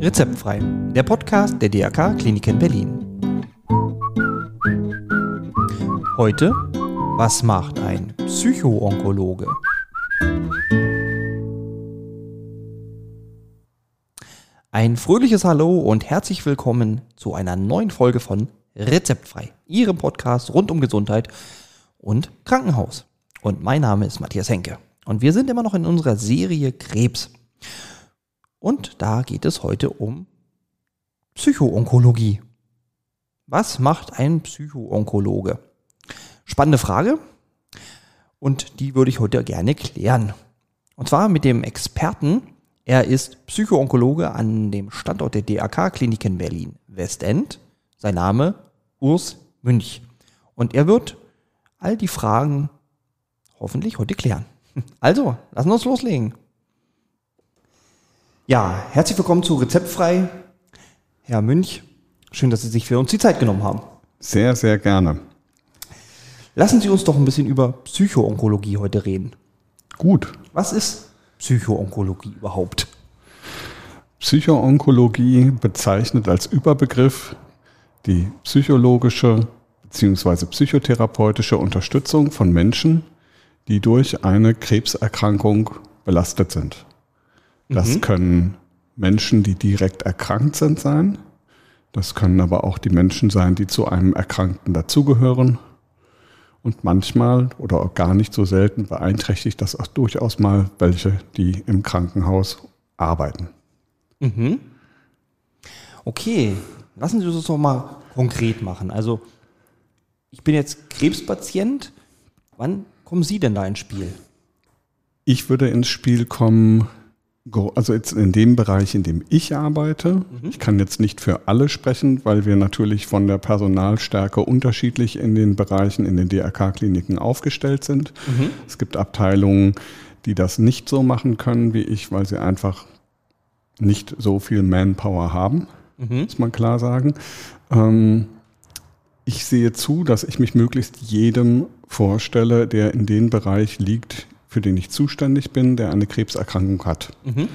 Rezeptfrei, der Podcast der DRK Kliniken Berlin. Heute, was macht ein Psychoonkologe? Ein fröhliches Hallo und herzlich willkommen zu einer neuen Folge von Rezeptfrei, Ihrem Podcast rund um Gesundheit und Krankenhaus. Und mein Name ist Matthias Henke. Und wir sind immer noch in unserer Serie Krebs. Und da geht es heute um Psychoonkologie. Was macht ein Psychoonkologe? Spannende Frage. Und die würde ich heute gerne klären. Und zwar mit dem Experten er ist Psychoonkologe an dem Standort der DAK-Klinik in Berlin-Westend. Sein Name Urs Münch. Und er wird all die Fragen hoffentlich heute klären. Also, lassen wir uns loslegen. Ja, herzlich willkommen zu Rezeptfrei. Herr Münch, schön, dass Sie sich für uns die Zeit genommen haben. Sehr, sehr gerne. Lassen Sie uns doch ein bisschen über Psychoonkologie heute reden. Gut. Was ist Psychoonkologie überhaupt? Psychoonkologie bezeichnet als Überbegriff die psychologische bzw. psychotherapeutische Unterstützung von Menschen, die durch eine Krebserkrankung belastet sind. Das mhm. können Menschen, die direkt erkrankt sind, sein. Das können aber auch die Menschen sein, die zu einem Erkrankten dazugehören und manchmal oder auch gar nicht so selten beeinträchtigt das auch durchaus mal welche, die im Krankenhaus arbeiten. Mhm. Okay, lassen Sie uns das doch mal konkret machen. Also, ich bin jetzt Krebspatient. Wann kommen Sie denn da ins Spiel? Ich würde ins Spiel kommen, also jetzt in dem Bereich, in dem ich arbeite, mhm. ich kann jetzt nicht für alle sprechen, weil wir natürlich von der Personalstärke unterschiedlich in den Bereichen, in den DRK-Kliniken aufgestellt sind. Mhm. Es gibt Abteilungen, die das nicht so machen können wie ich, weil sie einfach nicht so viel Manpower haben, mhm. muss man klar sagen. Ähm, ich sehe zu, dass ich mich möglichst jedem vorstelle, der in dem Bereich liegt, für den ich zuständig bin, der eine Krebserkrankung hat. Mhm.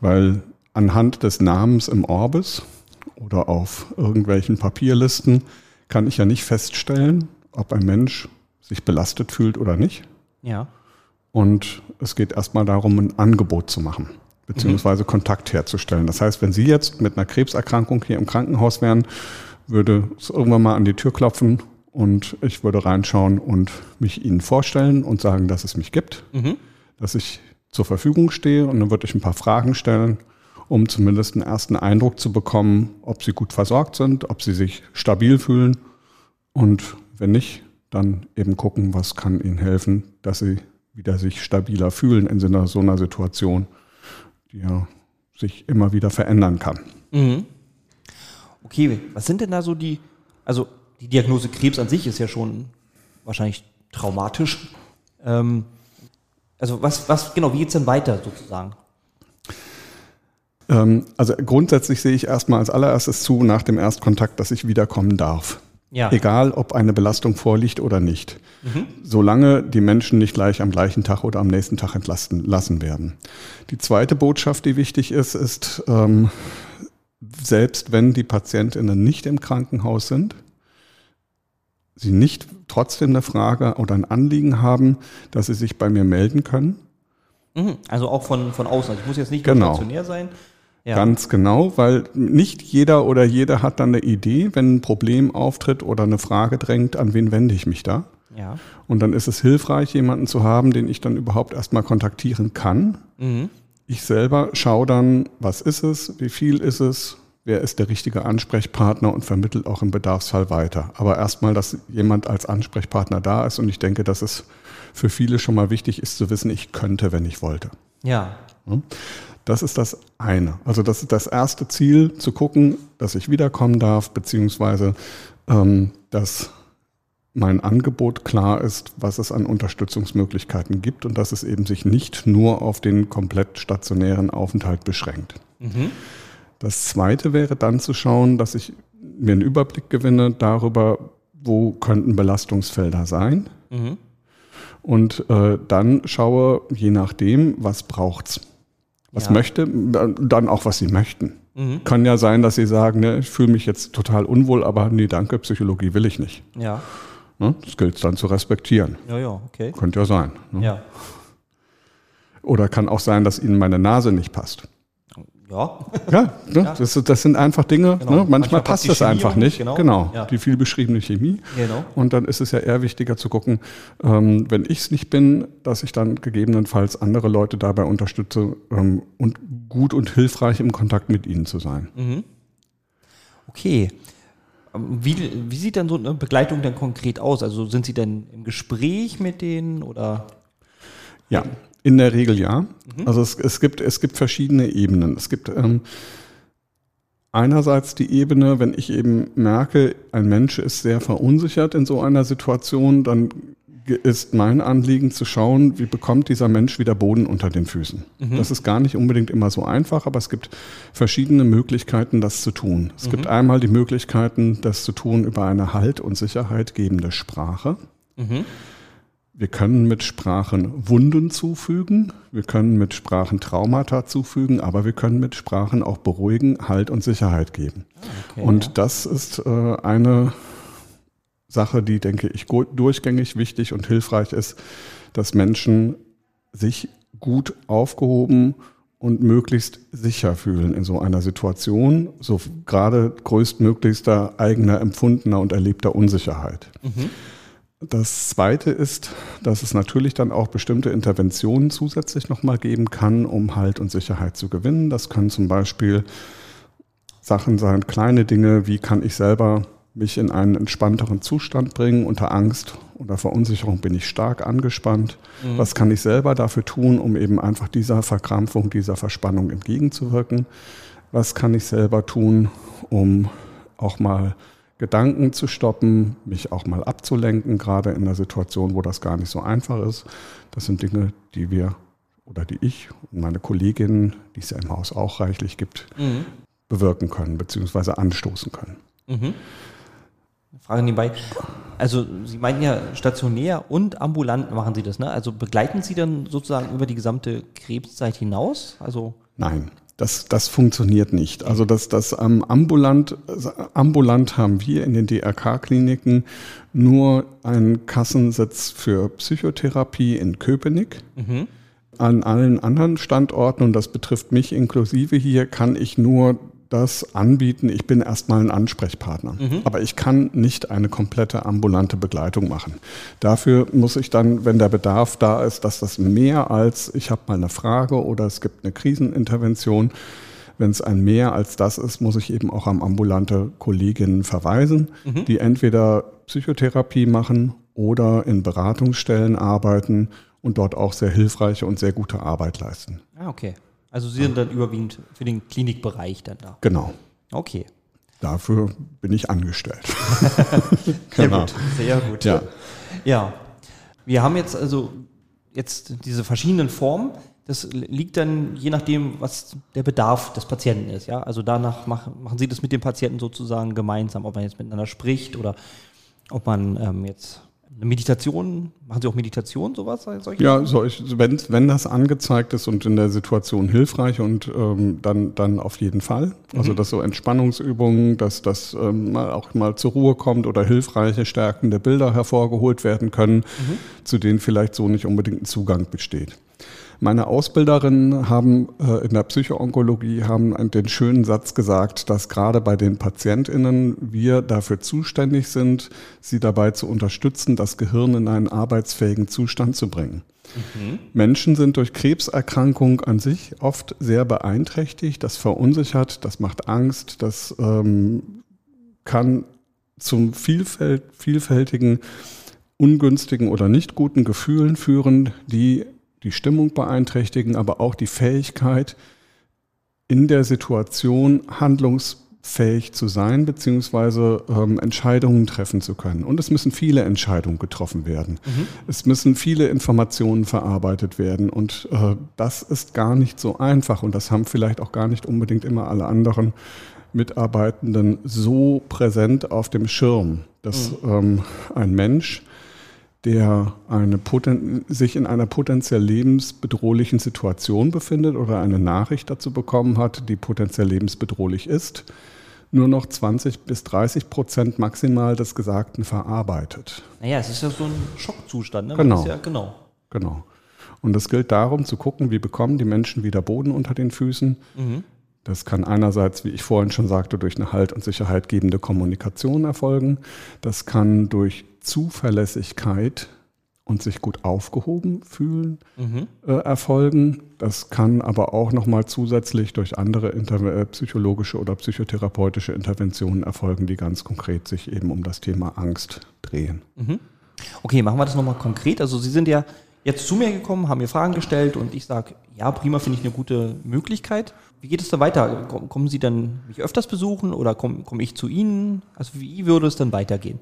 Weil anhand des Namens im Orbis oder auf irgendwelchen Papierlisten kann ich ja nicht feststellen, ob ein Mensch sich belastet fühlt oder nicht. Ja. Und es geht erstmal darum, ein Angebot zu machen, beziehungsweise mhm. Kontakt herzustellen. Das heißt, wenn Sie jetzt mit einer Krebserkrankung hier im Krankenhaus wären, würde es irgendwann mal an die Tür klopfen und ich würde reinschauen und mich Ihnen vorstellen und sagen, dass es mich gibt, mhm. dass ich zur Verfügung stehe und dann würde ich ein paar Fragen stellen, um zumindest einen ersten Eindruck zu bekommen, ob Sie gut versorgt sind, ob Sie sich stabil fühlen und wenn nicht, dann eben gucken, was kann Ihnen helfen, dass Sie wieder sich stabiler fühlen in so einer Situation, die ja sich immer wieder verändern kann. Mhm. Okay, was sind denn da so die, also die Diagnose Krebs an sich ist ja schon wahrscheinlich traumatisch. Ähm, also was, was, genau, wie geht es denn weiter sozusagen? Ähm, also grundsätzlich sehe ich erstmal als allererstes zu nach dem Erstkontakt, dass ich wiederkommen darf. Ja. Egal, ob eine Belastung vorliegt oder nicht. Mhm. Solange die Menschen nicht gleich am gleichen Tag oder am nächsten Tag entlasten lassen werden. Die zweite Botschaft, die wichtig ist, ist, ähm, selbst wenn die Patientinnen nicht im Krankenhaus sind, sie nicht trotzdem eine Frage oder ein Anliegen haben, dass sie sich bei mir melden können. Mhm. Also auch von, von außen. Also ich muss jetzt nicht genau. stationär sein. Ja. Ganz genau, weil nicht jeder oder jede hat dann eine Idee, wenn ein Problem auftritt oder eine Frage drängt, an wen wende ich mich da. Ja. Und dann ist es hilfreich, jemanden zu haben, den ich dann überhaupt erstmal kontaktieren kann. Mhm. Ich selber schaue dann, was ist es, wie viel ist es, wer ist der richtige Ansprechpartner und vermittelt auch im Bedarfsfall weiter. Aber erstmal, dass jemand als Ansprechpartner da ist und ich denke, dass es für viele schon mal wichtig ist zu wissen, ich könnte, wenn ich wollte. Ja. Das ist das eine. Also das ist das erste Ziel, zu gucken, dass ich wiederkommen darf, beziehungsweise ähm, dass mein Angebot klar ist, was es an Unterstützungsmöglichkeiten gibt und dass es eben sich nicht nur auf den komplett stationären Aufenthalt beschränkt. Mhm. Das zweite wäre dann zu schauen, dass ich mir einen Überblick gewinne darüber, wo könnten Belastungsfelder sein. Mhm. und äh, dann schaue, je nachdem, was braucht's. Was Ja. möchte, dann auch, was sie möchten. Kann ja sein, dass sie sagen, ne, ich fühle mich jetzt total unwohl, aber nee, danke, Psychologie will ich nicht. Ja. Ne? Das gilt dann zu respektieren. Ja, ja, okay. Könnte ja sein. Ne? Ja. Oder kann auch sein, dass ihnen meine Nase nicht passt. Ja. Ja, ne? Das, das sind einfach Dinge, Genau. ne? manchmal, Manchmal passt das Chemie einfach nicht. genau. Genau, Ja. die viel beschriebene Chemie. Genau. Und dann ist es ja eher wichtiger zu gucken, ähm, wenn ich es nicht bin, dass ich dann gegebenenfalls andere Leute dabei unterstütze ähm, und gut und hilfreich im Kontakt mit ihnen zu sein. Mhm. Okay. Ähm, Wie, wie sieht dann so eine Begleitung dann konkret aus? Also sind Sie denn im Gespräch mit denen oder? Ja, in der Regel ja. Mhm. Also es, es, gibt, es gibt verschiedene Ebenen. Es gibt ähm, einerseits die Ebene, wenn ich eben merke, ein Mensch ist sehr verunsichert in so einer Situation, dann ist mein Anliegen zu schauen, wie bekommt dieser Mensch wieder Boden unter den Füßen. Das ist gar nicht unbedingt immer so einfach, aber es gibt verschiedene Möglichkeiten, das zu tun. Es gibt einmal die Möglichkeiten, das zu tun über eine Halt- und Sicherheit gebende Sprache. Wir können mit Sprachen Wunden zufügen, wir können mit Sprachen Traumata zufügen, aber wir können mit Sprachen auch beruhigen, Halt und Sicherheit geben. Okay, und das ist äh, eine Sache, die, denke ich, durchgängig wichtig und hilfreich ist, dass Menschen sich gut aufgehoben und möglichst sicher fühlen in so einer Situation, so gerade größtmöglichster eigener empfundener und erlebter Unsicherheit. Das Zweite ist, dass es natürlich dann auch bestimmte Interventionen zusätzlich nochmal geben kann, um Halt und Sicherheit zu gewinnen. Das können zum Beispiel Sachen sein, kleine Dinge, wie kann ich selber mich in einen entspannteren Zustand bringen. Unter Angst oder Verunsicherung bin ich stark angespannt. Was kann ich selber dafür tun, um eben einfach dieser Verkrampfung, dieser Verspannung entgegenzuwirken? Was kann ich selber tun, um auch mal Gedanken zu stoppen, mich auch mal abzulenken, gerade in einer Situation, wo das gar nicht so einfach ist. Das sind Dinge, die wir oder die ich und meine Kolleginnen, die es ja im Haus auch reichlich gibt, Mhm. bewirken können bzw. anstoßen können. Mhm. Frage nebenbei. Also Sie meinten ja stationär und ambulant machen Sie das, ne? Also begleiten Sie dann sozusagen über die gesamte Krebszeit hinaus? Also Nein, das, das funktioniert nicht. Also das, das ähm, ambulant, ambulant haben wir in den DRK-Kliniken nur einen Kassensitz für Psychotherapie in Köpenick. An allen anderen Standorten, und das betrifft mich inklusive hier, kann ich nur das anbieten. Ich bin erstmal ein Ansprechpartner. Aber ich kann nicht eine komplette ambulante Begleitung machen. Dafür muss ich dann, wenn der Bedarf da ist, dass das mehr als, ich habe mal eine Frage oder es gibt eine Krisenintervention, wenn es ein mehr als das ist, muss ich eben auch an ambulante Kolleginnen verweisen, die entweder Psychotherapie machen oder in Beratungsstellen arbeiten und dort auch sehr hilfreiche und sehr gute Arbeit leisten. Ah, okay. Also Sie sind dann überwiegend für den Klinikbereich dann da. Genau. Okay. Dafür bin ich angestellt. Sehr Genau. gut. Sehr gut. Ja. Ja. Wir haben jetzt also jetzt diese verschiedenen Formen. Das liegt dann je nachdem, was der Bedarf des Patienten ist. Ja, also danach machen, machen Sie das mit dem Patienten sozusagen gemeinsam, ob man jetzt miteinander spricht oder ob man ähm, jetzt eine Meditation, machen Sie auch Meditation, sowas? Solche? Ja, solch, wenn, wenn das angezeigt ist und in der Situation hilfreich und ähm, dann, dann auf jeden Fall. Also dass so Entspannungsübungen, dass das ähm, mal auch mal zur Ruhe kommt oder hilfreiche, stärkende Bilder hervorgeholt werden können, zu denen vielleicht so nicht unbedingt ein Zugang besteht. Meine Ausbilderinnen haben äh, in der Psychoonkologie haben den schönen Satz gesagt, dass gerade bei den PatientInnen wir dafür zuständig sind, sie dabei zu unterstützen, das Gehirn in einen arbeitsfähigen Zustand zu bringen. Menschen sind durch Krebserkrankung an sich oft sehr beeinträchtigt, das verunsichert, das macht Angst, das ähm, kann zum vielfält, vielfältigen, ungünstigen oder nicht guten Gefühlen führen, die die Stimmung beeinträchtigen, aber auch die Fähigkeit, in der Situation handlungsfähig zu sein, beziehungsweise ähm, Entscheidungen treffen zu können. Und es müssen viele Entscheidungen getroffen werden. Es müssen viele Informationen verarbeitet werden. Und äh, das ist gar nicht so einfach. Und das haben vielleicht auch gar nicht unbedingt immer alle anderen Mitarbeitenden so präsent auf dem Schirm, dass ähm, ein Mensch der eine sich in einer potenziell lebensbedrohlichen Situation befindet oder eine Nachricht dazu bekommen hat, die potenziell lebensbedrohlich ist, nur noch 20 bis 30 Prozent maximal des Gesagten verarbeitet. Naja, es ist ja so ein Schockzustand. Ne? Genau. Ja, genau. Genau. Und es gilt darum zu gucken, wie bekommen die Menschen wieder Boden unter den Füßen. Mhm. Das kann einerseits, wie ich vorhin schon sagte, durch eine Halt- und Sicherheit gebende Kommunikation erfolgen. Das kann durch Zuverlässigkeit und sich gut aufgehoben fühlen Mhm. äh, erfolgen. Das kann aber auch nochmal zusätzlich durch andere Inter äh, psychologische oder psychotherapeutische Interventionen erfolgen, die ganz konkret sich eben um das Thema Angst drehen. Okay, machen wir das nochmal konkret. Also Sie sind ja jetzt zu mir gekommen, haben mir Fragen gestellt und ich sage, ja, prima, finde ich eine gute Möglichkeit. Wie geht es dann weiter? Komm- Kommen Sie dann mich öfters besuchen oder komme komm ich zu Ihnen? Also wie würde es dann weitergehen?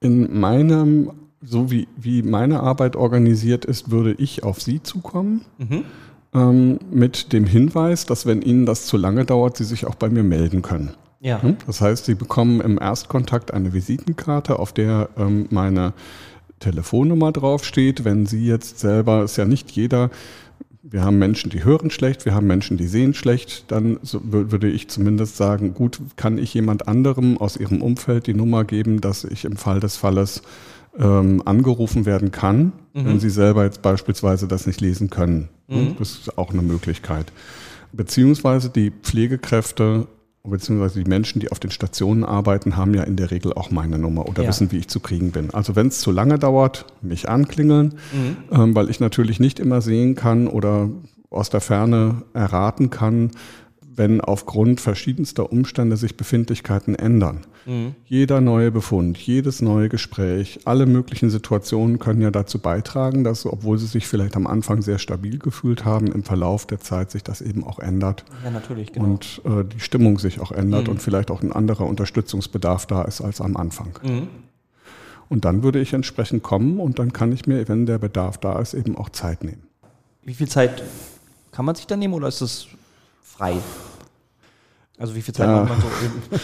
In meinem, so wie, wie meine Arbeit organisiert ist, würde ich auf Sie zukommen. Mhm. Ähm, mit dem Hinweis, dass wenn Ihnen das zu lange dauert, Sie sich auch bei mir melden können. Ja. Hm? Das heißt, Sie bekommen im Erstkontakt eine Visitenkarte, auf der ähm, meine Telefonnummer draufsteht. Wenn Sie jetzt selber, ist ja nicht jeder, wir haben Menschen, die hören schlecht, wir haben Menschen, die sehen schlecht, dann so, wür- würde ich zumindest sagen, gut, kann ich jemand anderem aus Ihrem Umfeld die Nummer geben, dass ich im Fall des Falles ähm, angerufen werden kann, wenn Sie selber jetzt beispielsweise das nicht lesen können. Das ist auch eine Möglichkeit. Beziehungsweise die Pflegekräfte beziehungsweise die Menschen, die auf den Stationen arbeiten, haben ja in der Regel auch meine Nummer oder Ja. wissen, wie ich zu kriegen bin. Also wenn es zu lange dauert, mich anklingeln, ähm, weil ich natürlich nicht immer sehen kann oder aus der Ferne erraten kann, wenn aufgrund verschiedenster Umstände sich Befindlichkeiten ändern. Jeder neue Befund, jedes neue Gespräch, alle möglichen Situationen können ja dazu beitragen, dass, obwohl sie sich vielleicht am Anfang sehr stabil gefühlt haben, im Verlauf der Zeit sich das eben auch ändert Ja, natürlich, genau. und äh, die Stimmung sich auch ändert und vielleicht auch ein anderer Unterstützungsbedarf da ist als am Anfang. Mhm. Und dann würde ich entsprechend kommen und dann kann ich mir, wenn der Bedarf da ist, eben auch Zeit nehmen. Wie viel Zeit kann man sich da nehmen oder ist es frei? Also wie viel Zeit Ja. macht man so?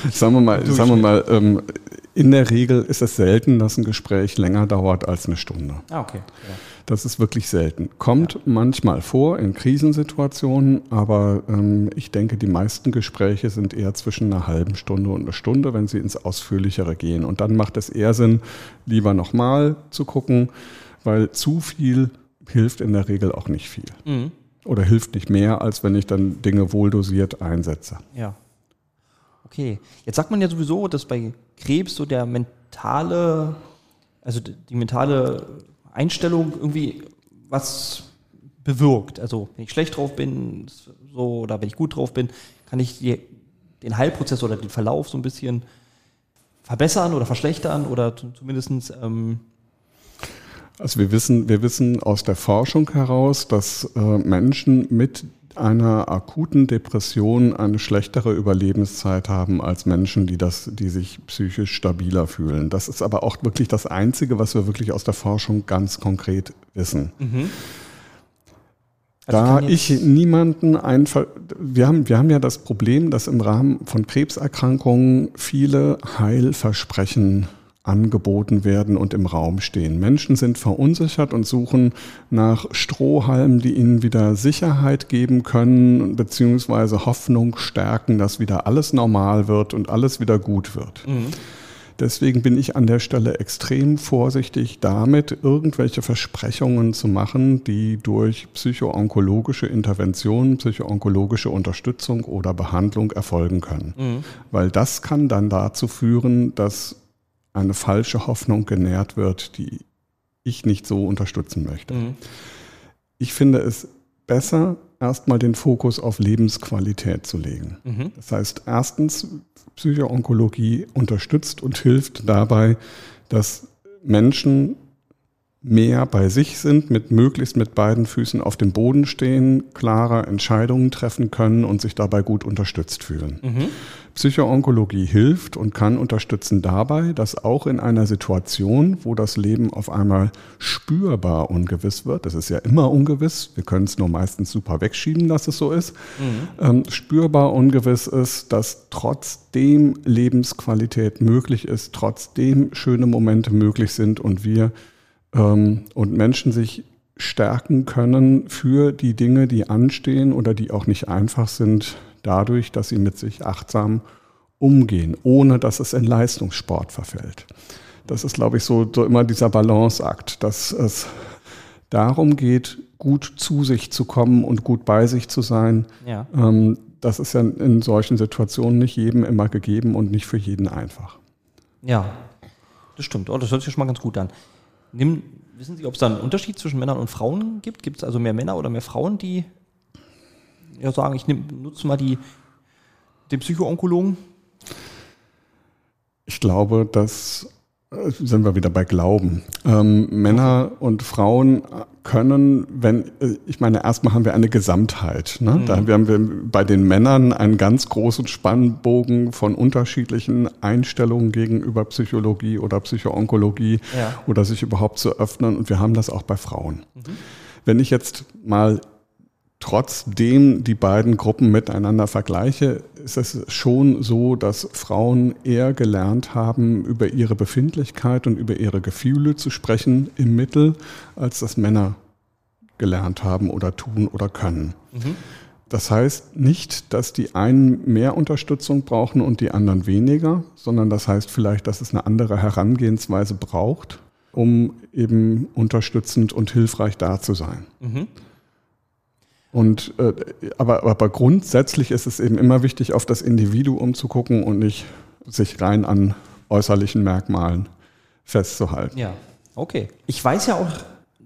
Im Sagen wir mal, sagen wir mal ähm, in der Regel ist es selten, dass ein Gespräch länger dauert als eine Stunde. ah, okay. Ja. Das ist wirklich selten. Kommt manchmal vor in Krisensituationen, aber ähm, ich denke, die meisten Gespräche sind eher zwischen einer halben Stunde und einer Stunde, wenn sie ins Ausführlichere gehen. Und dann macht es eher Sinn, lieber nochmal zu gucken, weil zu viel hilft in der Regel auch nicht viel. Mhm. Oder hilft nicht mehr, als wenn ich dann Dinge wohldosiert einsetze. Ja. Okay. Jetzt sagt man ja sowieso, dass bei Krebs so der mentale, also die mentale Einstellung irgendwie was bewirkt. Also wenn ich schlecht drauf bin, so oder wenn ich gut drauf bin, kann ich die, den Heilprozess oder den Verlauf so ein bisschen verbessern oder verschlechtern oder zu- zumindestens ähm, Also wir wissen, wir wissen aus der Forschung heraus, dass äh, Menschen mit einer akuten Depression eine schlechtere Überlebenszeit haben als Menschen, die das, die sich psychisch stabiler fühlen. Das ist aber auch wirklich das Einzige, was wir wirklich aus der Forschung ganz konkret wissen. also Da ich niemanden einfach, wir haben, wir haben ja das Problem, dass im Rahmen von Krebserkrankungen viele Heilversprechen angeboten werden und im Raum stehen. Menschen sind verunsichert und suchen nach Strohhalmen, die ihnen wieder Sicherheit geben können, beziehungsweise Hoffnung stärken, dass wieder alles normal wird und alles wieder gut wird. Deswegen bin ich an der Stelle extrem vorsichtig damit, irgendwelche Versprechungen zu machen, die durch psychoonkologische Intervention, psychoonkologische Unterstützung oder Behandlung erfolgen können. Weil das kann dann dazu führen, dass eine falsche Hoffnung genährt wird, die ich nicht so unterstützen möchte. Ich finde es besser, erstmal den Fokus auf Lebensqualität zu legen. Das heißt, erstens, Psychoonkologie unterstützt und hilft dabei, dass Menschen mehr bei sich sind, mit möglichst mit beiden Füßen auf dem Boden stehen, klarer Entscheidungen treffen können und sich dabei gut unterstützt fühlen. Psychoonkologie hilft und kann unterstützen dabei, dass auch in einer Situation, wo das Leben auf einmal spürbar ungewiss wird, das ist ja immer ungewiss, wir können es nur meistens super wegschieben, dass es so ist, ähm, spürbar ungewiss ist, dass trotzdem Lebensqualität möglich ist, trotzdem schöne Momente möglich sind und wir ähm, und Menschen sich stärken können für die Dinge, die anstehen oder die auch nicht einfach sind, dadurch, dass sie mit sich achtsam umgehen, ohne dass es in Leistungssport verfällt. Das ist, glaube ich, so, so immer dieser Balanceakt, dass es darum geht, gut zu sich zu kommen und gut bei sich zu sein. Ja. Ähm, das ist ja in solchen Situationen nicht jedem immer gegeben und nicht für jeden einfach. Ja, das stimmt. Oh, das hört sich schon mal ganz gut an. Nimm, wissen Sie, ob es da einen Unterschied zwischen Männern und Frauen gibt? Gibt es also mehr Männer oder mehr Frauen, die ja, sagen, ich nutze mal die, den Psychoonkologen? Ich glaube, dass sind wir wieder bei Glauben. Ähm, Männer und Frauen können, wenn, äh, ich meine, erstmal haben wir eine Gesamtheit. Ne? Mhm. Da haben wir bei den Männern einen ganz großen Spannbogen von unterschiedlichen Einstellungen gegenüber Psychologie oder Psychoonkologie ja. oder sich überhaupt zu öffnen. Und wir haben das auch bei Frauen. Mhm. Wenn ich jetzt mal trotzdem die beiden Gruppen miteinander vergleiche, ist es schon so, dass Frauen eher gelernt haben, über ihre Befindlichkeit und über ihre Gefühle zu sprechen im Mittel, als das Männer gelernt haben oder tun oder können. Mhm. Das heißt nicht, dass die einen mehr Unterstützung brauchen und die anderen weniger, sondern das heißt vielleicht, dass es eine andere Herangehensweise braucht, um eben unterstützend und hilfreich da zu sein. Mhm. Und, äh, aber, aber grundsätzlich ist es eben immer wichtig, auf das Individuum zu gucken und nicht sich rein an äußerlichen Merkmalen festzuhalten. Ja, okay. Ich weiß ja auch,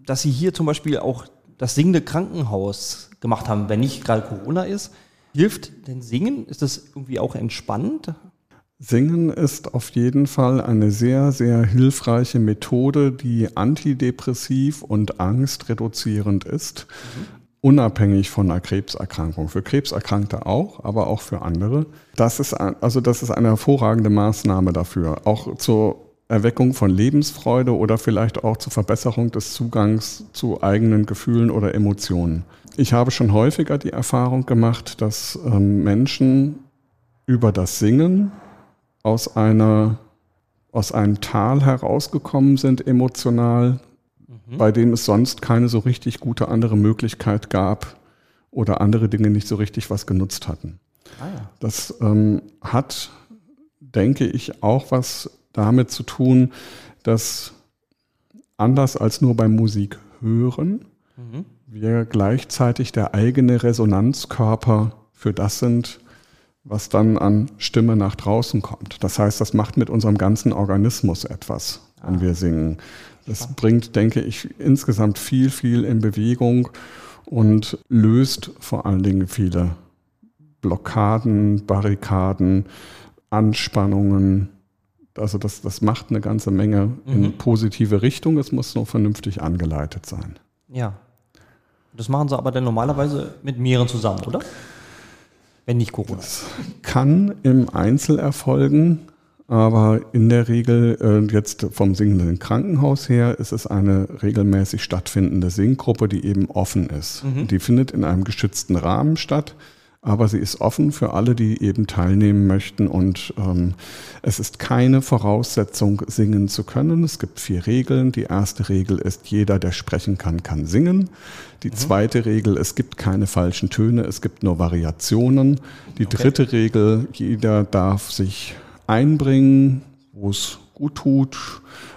dass Sie hier zum Beispiel auch das singende Krankenhaus gemacht haben, wenn nicht gerade Corona ist. Hilft denn Singen? Ist das irgendwie auch entspannend? Singen ist auf jeden Fall eine sehr, sehr hilfreiche Methode, die antidepressiv und angstreduzierend ist. Mhm unabhängig von einer Krebserkrankung. Für Krebserkrankte auch, aber auch für andere. Das ist, also das ist eine hervorragende Maßnahme dafür. Auch zur Erweckung von Lebensfreude oder vielleicht auch zur Verbesserung des Zugangs zu eigenen Gefühlen oder Emotionen. Ich habe schon häufiger die Erfahrung gemacht, dass ähm, Menschen über das Singen aus einer aus einem Tal herausgekommen sind emotional, mhm. bei dem es sonst keine so richtig gute andere Möglichkeit gab oder andere Dinge nicht so richtig was genutzt hatten. Ah, ja. Das ähm, hat, denke ich, auch was damit zu tun, dass anders als nur beim Musik hören, mhm. wir gleichzeitig der eigene Resonanzkörper für das sind, was dann an Stimme nach draußen kommt. Das heißt, das macht mit unserem ganzen Organismus etwas, wenn ah. wir singen. Das bringt, denke ich, insgesamt viel, viel in Bewegung und löst vor allen Dingen viele Blockaden, Barrikaden, Anspannungen. Also das, das macht eine ganze Menge mhm. in positive Richtung. Es muss nur vernünftig angeleitet sein. Ja. Das machen Sie aber dann normalerweise mit mehreren zusammen, oder? Wenn nicht Corona. Das kann im Einzel erfolgen. Aber in der Regel, äh, jetzt vom singenden Krankenhaus her, ist es eine regelmäßig stattfindende Singgruppe, die eben offen ist. Mhm. Die findet in einem geschützten Rahmen statt, aber sie ist offen für alle, die eben teilnehmen möchten. Und ähm, es ist keine Voraussetzung, singen zu können. Es gibt vier Regeln. Die erste Regel ist, jeder, der sprechen kann, kann singen. Die mhm. zweite Regel, es gibt keine falschen Töne, es gibt nur Variationen. Die okay. dritte Regel, jeder darf sich einbringen, wo es gut tut,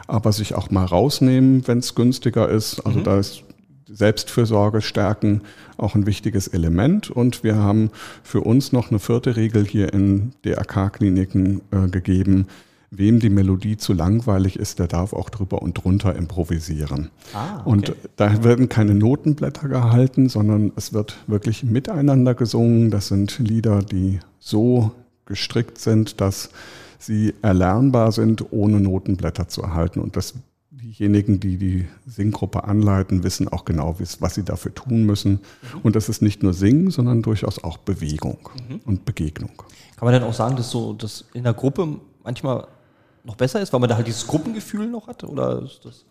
aber sich auch mal rausnehmen, wenn es günstiger ist. Also mhm. da ist Selbstfürsorge stärken auch ein wichtiges Element. Und wir haben für uns noch eine vierte Regel hier in DRK-Kliniken äh, gegeben. Wem die Melodie zu langweilig ist, der darf auch drüber und drunter improvisieren. Ah, okay. Und da werden keine Notenblätter gehalten, sondern es wird wirklich miteinander gesungen. Das sind Lieder, die so gestrickt sind, dass sie erlernbar sind, ohne Notenblätter zu erhalten. Und dass diejenigen, die die Singgruppe anleiten, wissen auch genau, was sie dafür tun müssen. Mhm. Und das ist nicht nur Singen, sondern durchaus auch Bewegung mhm. und Begegnung. Kann man denn auch sagen, dass so das in der Gruppe manchmal noch besser ist, weil man da halt dieses Gruppengefühl noch hat? Oder ist das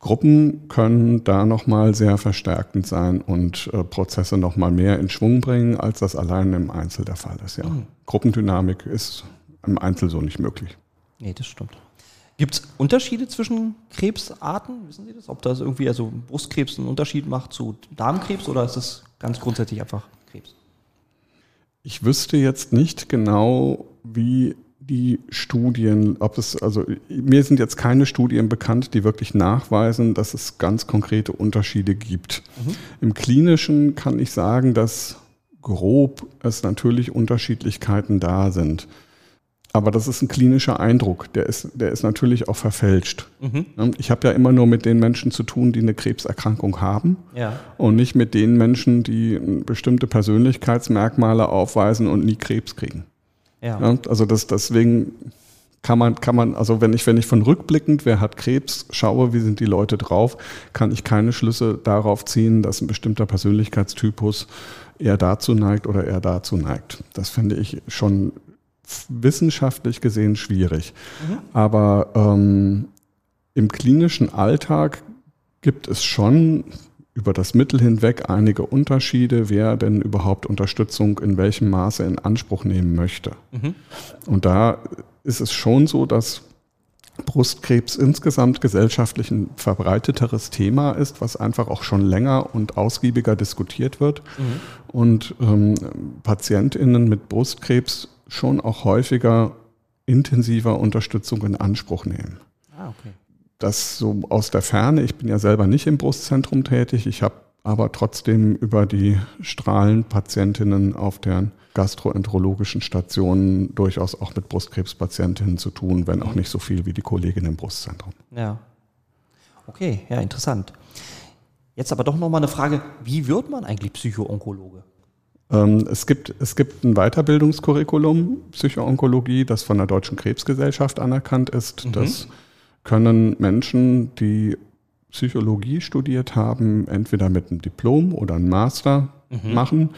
Gruppen können da nochmal sehr verstärkend sein und äh, Prozesse nochmal mehr in Schwung bringen, als das allein im Einzel der Fall ist. Ja. Mhm. Gruppendynamik ist im Einzel so nicht möglich. Nee, das stimmt. Gibt es Unterschiede zwischen Krebsarten? Wissen Sie das? Ob das irgendwie, also Brustkrebs einen Unterschied macht zu Darmkrebs oder ist das ganz grundsätzlich einfach Krebs? Ich wüsste jetzt nicht genau, wie die Studien, ob es, also mir sind jetzt keine Studien bekannt, die wirklich nachweisen, dass es ganz konkrete Unterschiede gibt. Mhm. Im Klinischen kann ich sagen, dass grob es natürlich Unterschiedlichkeiten da sind. Aber das ist ein klinischer Eindruck, der ist, der ist natürlich auch verfälscht. Mhm. Ich habe ja immer nur mit den Menschen zu tun, die eine Krebserkrankung haben ja. und nicht mit den Menschen, die bestimmte Persönlichkeitsmerkmale aufweisen und nie Krebs kriegen. Ja. ja. also das, deswegen kann man, kann man, also wenn ich, wenn ich von rückblickend, wer hat Krebs, schaue, wie sind die Leute drauf, kann ich keine Schlüsse darauf ziehen, dass ein bestimmter Persönlichkeitstypus eher dazu neigt oder eher dazu neigt. Das finde ich schon wissenschaftlich gesehen schwierig. Mhm. Aber ähm, im klinischen Alltag gibt es schon über das Mittel hinweg einige Unterschiede, wer denn überhaupt Unterstützung in welchem Maße in Anspruch nehmen möchte. Mhm. Und da ist es schon so, dass Brustkrebs insgesamt gesellschaftlich ein verbreiteteres Thema ist, was einfach auch schon länger und ausgiebiger diskutiert wird. Mhm. Und ähm, PatientInnen mit Brustkrebs schon auch häufiger intensiver Unterstützung in Anspruch nehmen. Ah, okay. Das so aus der Ferne, ich bin ja selber nicht im Brustzentrum tätig, ich habe aber trotzdem über die Strahlenpatientinnen auf der gastroenterologischen Stationen durchaus auch mit Brustkrebspatientinnen zu tun, wenn auch nicht so viel wie die Kollegin im Brustzentrum. Ja. Okay, ja, interessant. Jetzt aber doch nochmal eine Frage, wie wird man eigentlich Psychoonkologe? Ähm, es gibt, es gibt ein Weiterbildungskurriculum Psychoonkologie, das von der Deutschen Krebsgesellschaft anerkannt ist. Mhm. Das können Menschen, die Psychologie studiert haben, entweder mit einem Diplom oder einem Master mhm. machen.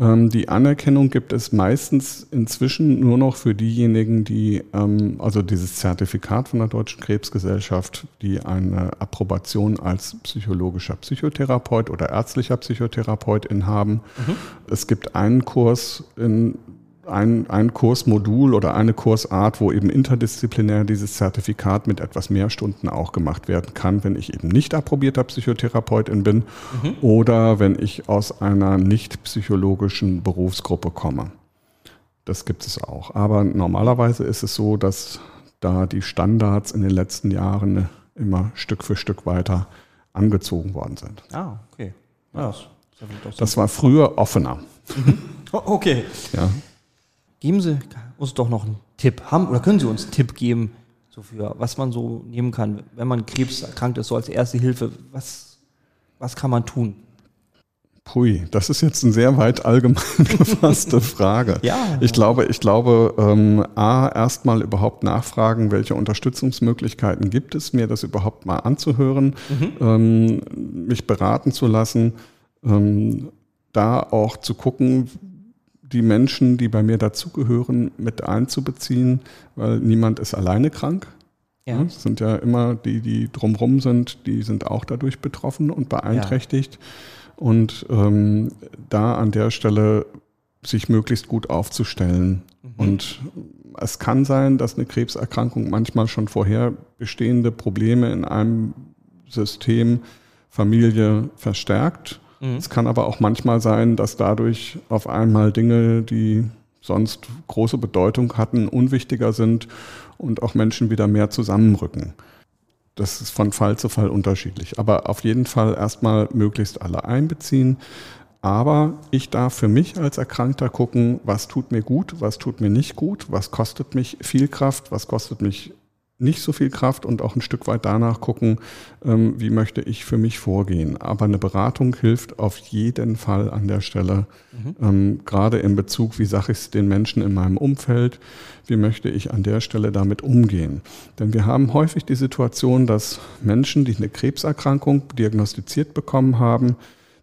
Ähm, die Anerkennung gibt es meistens inzwischen nur noch für diejenigen, die, ähm, also dieses Zertifikat von der Deutschen Krebsgesellschaft, die eine Approbation als psychologischer Psychotherapeut oder ärztlicher Psychotherapeut inhaben. Mhm. Es gibt einen Kurs in ein, ein Kursmodul oder eine Kursart, wo eben interdisziplinär dieses Zertifikat mit etwas mehr Stunden auch gemacht werden kann, wenn ich eben nicht approbierter Psychotherapeutin bin mhm. oder wenn ich aus einer nicht psychologischen Berufsgruppe komme. Das gibt es auch. Aber normalerweise ist es so, dass da die Standards in den letzten Jahren immer Stück für Stück weiter angezogen worden sind. Ah, okay. Ja, das, war früher offener. Mhm. Okay. Ja. Geben Sie uns doch noch einen Tipp. Haben, oder können Sie uns einen Tipp geben, so für was man so nehmen kann, wenn man Krebs erkrankt ist, so als erste Hilfe? Was, was kann man tun? Pui, das ist jetzt eine sehr weit allgemein gefasste Frage. ja. Ich glaube, ich glaube, ähm, A, erstmal überhaupt nachfragen, welche Unterstützungsmöglichkeiten gibt es, mir das überhaupt mal anzuhören, mhm. ähm, mich beraten zu lassen, ähm, da auch zu gucken, die Menschen, die bei mir dazugehören, mit einzubeziehen, weil niemand ist alleine krank. Ja. Es sind ja immer die, die drumherum sind, die sind auch dadurch betroffen und beeinträchtigt. Ja. Und ähm, da an der Stelle sich möglichst gut aufzustellen. Mhm. Und es kann sein, dass eine Krebserkrankung manchmal schon vorher bestehende Probleme in einem System, Familie verstärkt Mhm. Es kann aber auch manchmal sein, dass dadurch auf einmal Dinge, die sonst große Bedeutung hatten, unwichtiger sind und auch Menschen wieder mehr zusammenrücken. Das ist von Fall zu Fall unterschiedlich. Aber auf jeden Fall erstmal möglichst alle einbeziehen. Aber ich darf für mich als Erkrankter gucken, was tut mir gut, was tut mir nicht gut, was kostet mich viel Kraft, was kostet mich nicht so viel Kraft und auch ein Stück weit danach gucken, ähm, wie möchte ich für mich vorgehen. Aber eine Beratung hilft auf jeden Fall an der Stelle, mhm. ähm, gerade in Bezug, wie sage ich es den Menschen in meinem Umfeld, wie möchte ich an der Stelle damit umgehen. Denn wir haben häufig die Situation, dass Menschen, die eine Krebserkrankung diagnostiziert bekommen haben,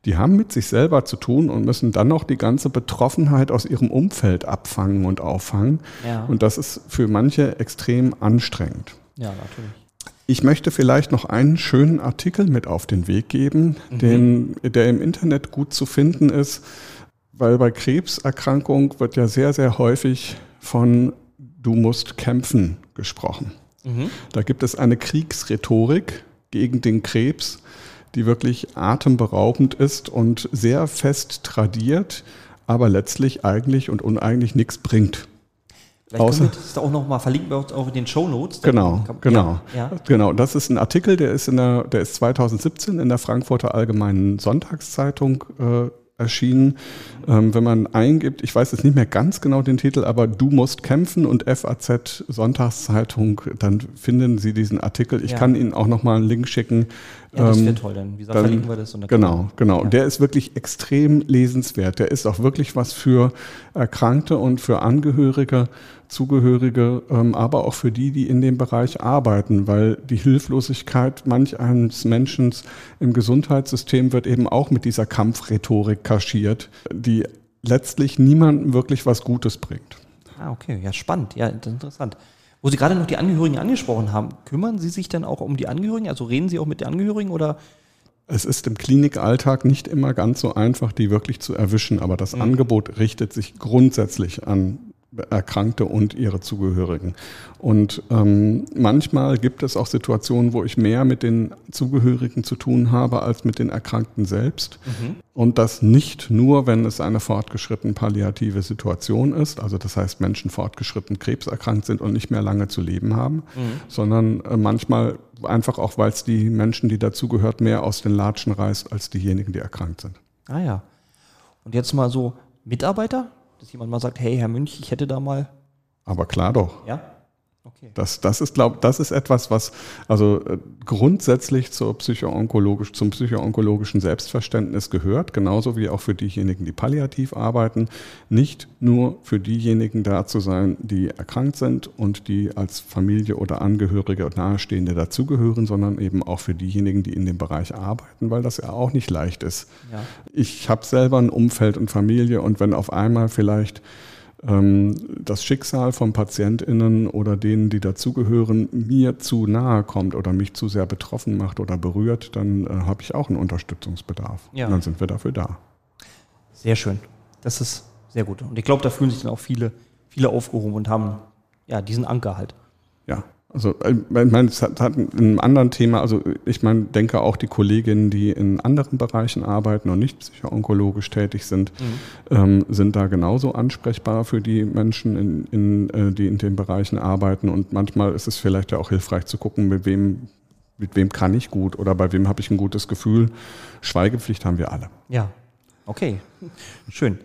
die haben mit sich selber zu tun und müssen dann noch die ganze Betroffenheit aus ihrem Umfeld abfangen und auffangen. Ja. Und das ist für manche extrem anstrengend. Ja, natürlich. Ich möchte vielleicht noch einen schönen Artikel mit auf den Weg geben, mhm. den, der im Internet gut zu finden ist, weil bei Krebserkrankung wird ja sehr, sehr häufig von du musst kämpfen gesprochen. Da gibt es eine Kriegsrhetorik gegen den Krebs, die wirklich atemberaubend ist und sehr fest tradiert, aber letztlich eigentlich und uneigentlich nichts bringt. Vielleicht Außer, können wir das auch nochmal verlinken wir uns auch in den Show Notes. Genau, kann, genau. Ja, ja. Genau, das ist ein Artikel, der ist, in der, der ist 2017 in der Frankfurter Allgemeinen Sonntagszeitung äh, erschienen. Ähm, wenn man eingibt, ich weiß jetzt nicht mehr ganz genau den Titel, aber Du musst kämpfen und FAZ Sonntagszeitung, dann finden Sie diesen Artikel. Ich ja. kann Ihnen auch nochmal einen Link schicken. Ja, das wäre ähm, toll, dann, wie gesagt, dann, verlinken wir das. genau, genau. Ja. Der ist wirklich extrem lesenswert. Der ist auch wirklich was für Erkrankte und für Angehörige Zugehörige, ähm, aber auch für die, die in dem Bereich arbeiten, weil die Hilflosigkeit manch eines Menschen im Gesundheitssystem wird eben auch mit dieser Kampfrhetorik kaschiert, die letztlich niemandem wirklich was Gutes bringt. Ah, okay, ja, spannend, ja, interessant. Wo Sie gerade noch die Angehörigen angesprochen haben, kümmern Sie sich dann auch um die Angehörigen? Also reden Sie auch mit den Angehörigen oder? Es ist im Klinikalltag nicht immer ganz so einfach, die wirklich zu erwischen, aber das mhm. Angebot richtet sich grundsätzlich an Erkrankte und ihre Zugehörigen. Und ähm, manchmal gibt es auch Situationen, wo ich mehr mit den Zugehörigen zu tun habe als mit den Erkrankten selbst. Mhm. Und das nicht nur, wenn es eine fortgeschritten palliative Situation ist, also das heißt Menschen fortgeschritten krebserkrankt sind und nicht mehr lange zu leben haben, mhm. sondern äh, manchmal einfach auch, weil es die Menschen, die dazugehört, mehr aus den Latschen reißt als diejenigen, die erkrankt sind. Ah ja. Und jetzt mal so Mitarbeiter? Dass jemand mal sagt, hey, Herr Münch, ich hätte da mal. Aber klar doch. Ja. Okay. Das, das ist, glaube das ist etwas, was also äh, grundsätzlich zur psychoonkologisch, zum psychoonkologischen Selbstverständnis gehört, genauso wie auch für diejenigen, die palliativ arbeiten, nicht nur für diejenigen da zu sein, die erkrankt sind und die als Familie oder Angehörige und Nahestehende dazugehören, sondern eben auch für diejenigen, die in dem Bereich arbeiten, weil das ja auch nicht leicht ist. Ja. Ich habe selber ein Umfeld und Familie und wenn auf einmal vielleicht das Schicksal von PatientInnen oder denen, die dazugehören, mir zu nahe kommt oder mich zu sehr betroffen macht oder berührt, dann äh, habe ich auch einen Unterstützungsbedarf. Ja. Und dann sind wir dafür da. Sehr schön. Das ist sehr gut. Und ich glaube, da fühlen sich dann auch viele, viele aufgehoben und haben ja diesen Anker halt. Ja. Also äh, ich meine, es hat, hat ein anderen Thema, also ich meine, denke auch die Kolleginnen, die in anderen Bereichen arbeiten und nicht psychoonkologisch tätig sind, mhm. ähm, sind da genauso ansprechbar für die Menschen, in, in, äh, die in den Bereichen arbeiten. Und manchmal ist es vielleicht ja auch hilfreich zu gucken, mit wem, mit wem kann ich gut oder bei wem habe ich ein gutes Gefühl. Schweigepflicht haben wir alle. Ja, okay, schön.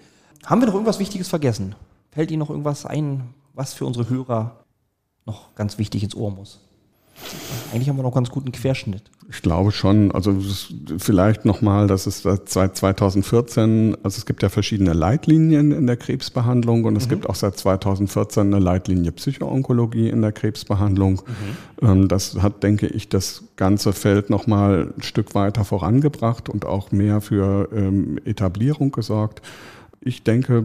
Haben wir noch irgendwas Wichtiges vergessen? Fällt Ihnen noch irgendwas ein, was für unsere Hörer noch ganz wichtig ins Ohr muss. Eigentlich haben wir noch ganz guten Querschnitt. Ich glaube schon. Also vielleicht nochmal, dass es seit 2014, also es gibt ja verschiedene Leitlinien in der Krebsbehandlung und es mhm. gibt auch seit 2014 eine Leitlinie Psychoonkologie in der Krebsbehandlung. Mhm. Ähm, das hat, denke ich, das ganze Feld nochmal ein Stück weiter vorangebracht und auch mehr für ähm, Etablierung gesorgt. Ich denke,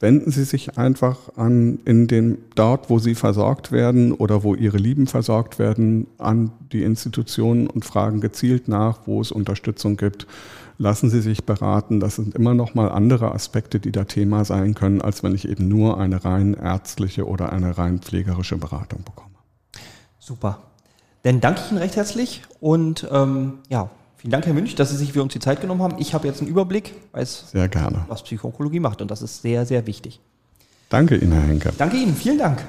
wenden Sie sich einfach an in den dort, wo Sie versorgt werden oder wo Ihre Lieben versorgt werden, an die Institutionen und fragen gezielt nach, wo es Unterstützung gibt. Lassen Sie sich beraten. Das sind immer noch mal andere Aspekte, die da Thema sein können, als wenn ich eben nur eine rein ärztliche oder eine rein pflegerische Beratung bekomme. Super. Dann danke ich Ihnen recht herzlich und ähm, ja, Vielen Dank, Herr Münch, dass Sie sich für uns die Zeit genommen haben. Ich habe jetzt einen Überblick, weiß, sehr gerne. was Psychoonkologie macht und das ist sehr, sehr wichtig. Danke Ihnen, Herr Henke. Danke Ihnen, vielen Dank.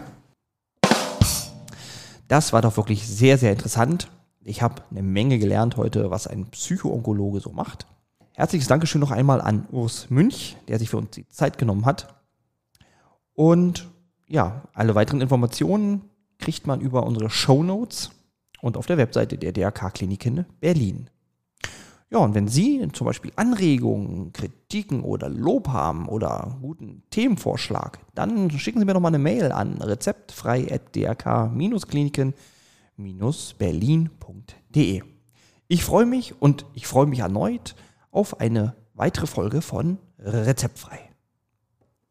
Das war doch wirklich sehr, sehr interessant. Ich habe eine Menge gelernt heute, was ein Psychoonkologe so macht. Herzliches Dankeschön noch einmal an Urs Münch, der sich für uns die Zeit genommen hat. Und ja, alle weiteren Informationen kriegt man über unsere Show Notes und auf der Webseite der DRK-Kliniken Berlin. Ja, und wenn Sie zum Beispiel Anregungen, Kritiken oder Lob haben oder guten Themenvorschlag, dann schicken Sie mir doch mal eine Mail an rezeptfrei.drk-kliniken-berlin.de. Ich freue mich und ich freue mich erneut auf eine weitere Folge von Rezeptfrei.